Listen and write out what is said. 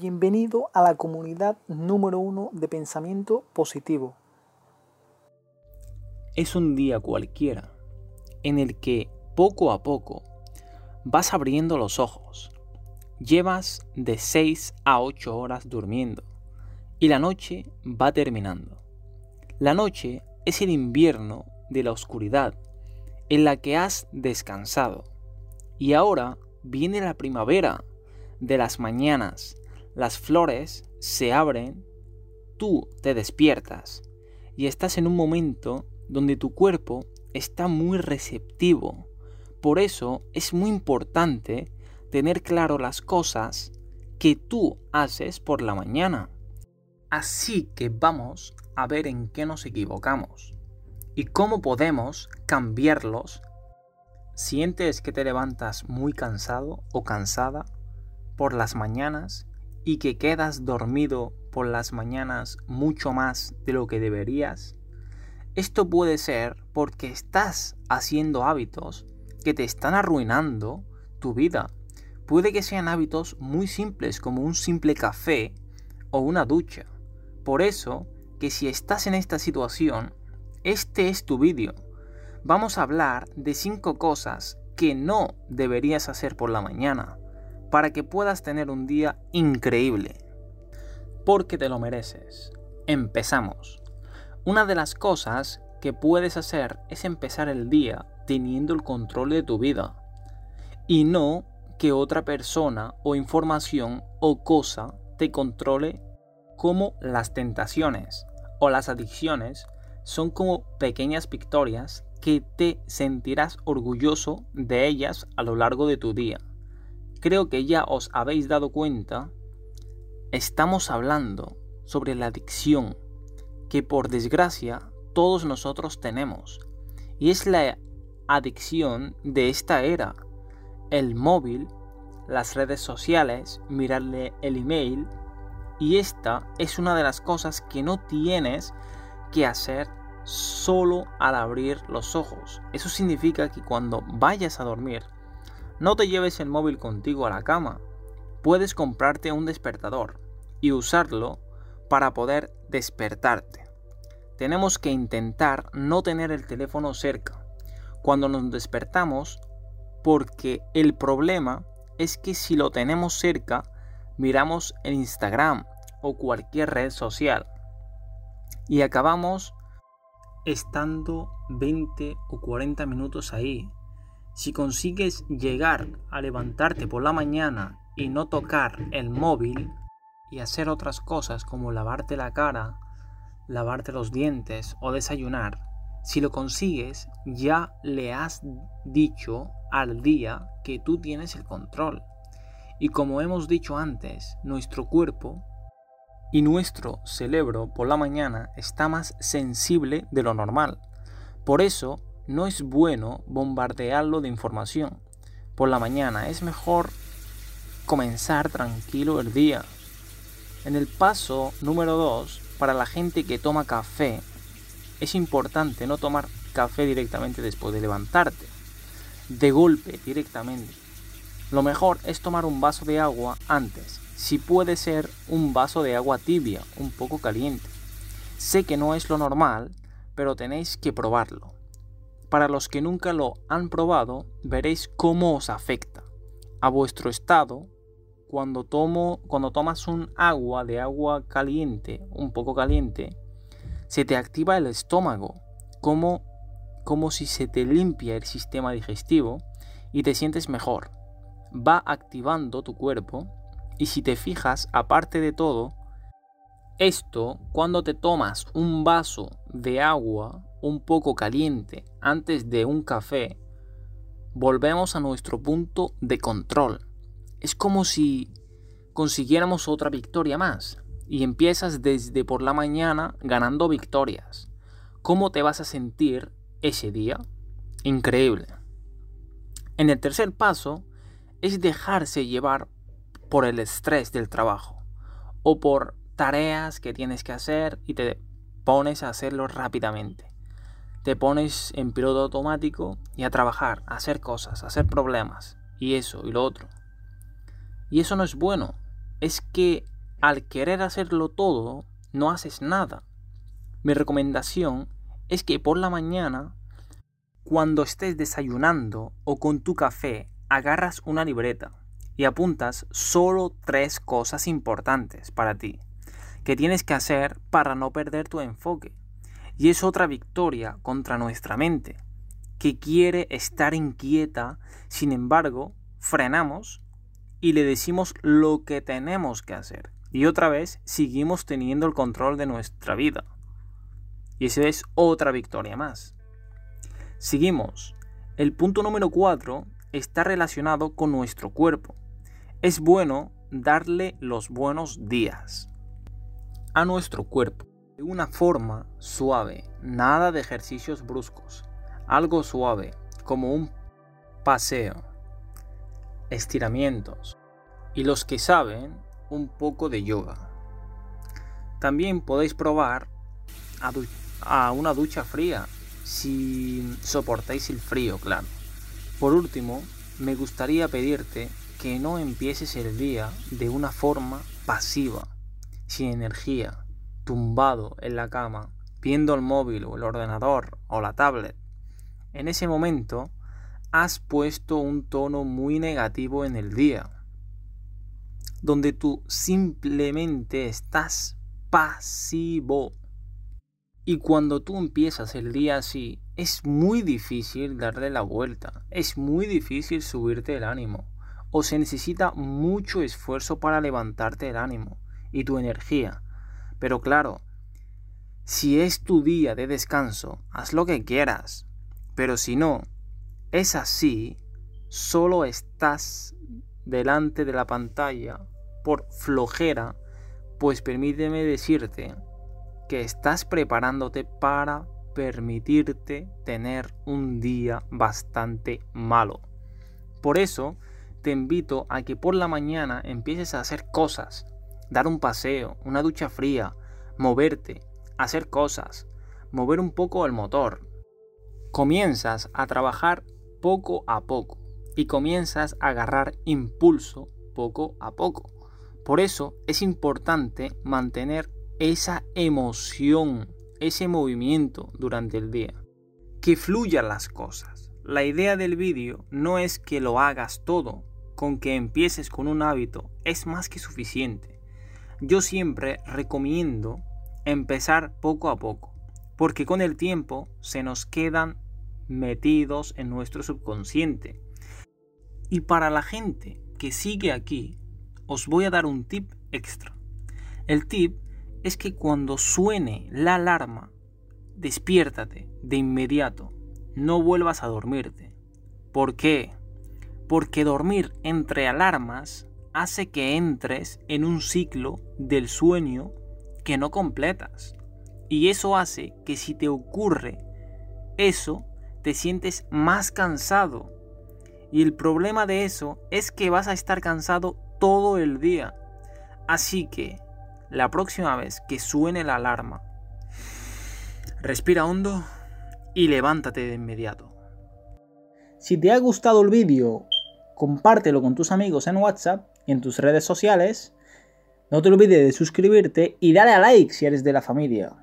Bienvenido a la comunidad número uno de pensamiento positivo. Es un día cualquiera en el que poco a poco vas abriendo los ojos. Llevas de 6 a 8 horas durmiendo y la noche va terminando. La noche es el invierno de la oscuridad en la que has descansado. Y ahora viene la primavera de las mañanas. Las flores se abren, tú te despiertas y estás en un momento donde tu cuerpo está muy receptivo. Por eso es muy importante tener claro las cosas que tú haces por la mañana. Así que vamos a ver en qué nos equivocamos y cómo podemos cambiarlos. ¿Sientes que te levantas muy cansado o cansada por las mañanas y que quedas dormido por las mañanas mucho más de lo que deberías? Esto puede ser porque estás haciendo hábitos que te están arruinando tu vida. Puede que sean hábitos muy simples como un simple café o una ducha. Por eso que si estás en esta situación, este es tu vídeo. Vamos a hablar de 5 cosas que no deberías hacer por la mañana para que puedas tener un día increíble. Porque te lo mereces. Empezamos. Una de las cosas que puedes hacer es empezar el día teniendo el control de tu vida y no que otra persona o información o cosa te controle como las tentaciones o las adicciones son como pequeñas victorias que te sentirás orgulloso de ellas a lo largo de tu día. Creo que ya os habéis dado cuenta, estamos hablando sobre la adicción que por desgracia todos nosotros tenemos. Y es la adicción de esta era. El móvil, las redes sociales, mirarle el email, y esta es una de las cosas que no tienes que hacer solo al abrir los ojos. Eso significa que cuando vayas a dormir, no te lleves el móvil contigo a la cama. Puedes comprarte un despertador y usarlo para poder despertarte. Tenemos que intentar no tener el teléfono cerca cuando nos despertamos porque el problema es que si lo tenemos cerca, miramos en Instagram o cualquier red social y acabamos estando 20 o 40 minutos ahí. Si consigues llegar a levantarte por la mañana y no tocar el móvil y hacer otras cosas como lavarte la cara, lavarte los dientes o desayunar, si lo consigues ya le has dicho al día que tú tienes el control. Y como hemos dicho antes, nuestro cuerpo y nuestro cerebro por la mañana está más sensible de lo normal. Por eso no es bueno bombardearlo de información. Por la mañana es mejor comenzar tranquilo el día. En el paso número 2, para la gente que toma café, es importante no tomar café directamente después de levantarte. De golpe, directamente. Lo mejor es tomar un vaso de agua antes. Si puede ser un vaso de agua tibia, un poco caliente. Sé que no es lo normal, pero tenéis que probarlo. Para los que nunca lo han probado, veréis cómo os afecta a vuestro estado cuando, tomo, cuando tomas un agua de agua caliente, un poco caliente, se te activa el estómago, como, como si se te limpia el sistema digestivo y te sientes mejor. Va activando tu cuerpo y si te fijas, aparte de todo, esto cuando te tomas un vaso de agua un poco caliente antes de un café, volvemos a nuestro punto de control. Es como si consiguiéramos otra victoria más y empiezas desde por la mañana ganando victorias. ¿Cómo te vas a sentir ese día? Increíble. En el tercer paso, es dejarse llevar por el estrés del trabajo o por tareas que tienes que hacer y te pones a hacerlo rápidamente. Te pones en piloto automático y a trabajar, a hacer cosas, a hacer problemas y eso y lo otro. Y eso no es bueno. es que al querer hacerlo todo, no haces nada. Mi recomendación es que por la mañana, cuando estés desayunando o con tu café, agarras una libreta y apuntas solo tres cosas importantes para ti que tienes que hacer para no perder tu enfoque. Y es otra victoria contra nuestra mente, que quiere estar inquieta, sin embargo, frenamos y le decimos lo que tenemos que hacer. Y otra vez seguimos teniendo el control de nuestra vida. Y esa es otra victoria más. Seguimos. El punto número 4 está relacionado con nuestro cuerpo. Es bueno darle los buenos días a nuestro cuerpo de una forma suave, nada de ejercicios bruscos, algo suave como un paseo, estiramientos y los que saben un poco de yoga. También podéis probar a, una ducha fría si soportáis el frío, claro. Por último, me gustaría pedirte que no empieces el día de una forma pasiva sin energía, tumbado en la cama, viendo el móvil o el ordenador o la tablet. En ese momento has puesto un tono muy negativo en el día, donde tú simplemente estás pasivo. Y cuando tú empiezas el día así, es muy difícil darle la vuelta, es muy difícil subirte el ánimo, o se necesita mucho esfuerzo para levantarte el ánimo y tu energía. Pero claro, si es tu día de descanso, haz lo que quieras. Pero si no, es así, solo estás delante de la pantalla por flojera, pues permíteme decirte que estás preparándote para permitirte tener un día bastante malo. Por eso, te invito a que por la mañana empieces a hacer cosas dar un paseo, una ducha fría, moverte, hacer cosas, mover un poco el motor. Comienzas a trabajar poco a poco y comienzas a agarrar impulso poco a poco. Por eso es importante mantener esa emoción, ese movimiento durante el día. Que fluyan las cosas. La idea del vídeo no es que lo hagas todo, con que empieces con un hábito es más que suficiente. Yo siempre recomiendo empezar poco a poco, porque con el tiempo se nos quedan metidos en nuestro subconsciente. Y para la gente que sigue aquí, os voy a dar un tip extra. El tip es que cuando suene la alarma, despiértate de inmediato, no vuelvas a dormirte. ¿Por qué? Porque dormir entre alarmas hace que entres en un ciclo del sueño que no completas. Y eso hace que si te ocurre eso, te sientes más cansado. Y el problema de eso es que vas a estar cansado todo el día. Así que, la próxima vez que suene la alarma, respira hondo y levántate de inmediato. Si te ha gustado el vídeo, compártelo con tus amigos en WhatsApp en tus redes sociales. No te olvides de suscribirte y dale a like si eres de la familia.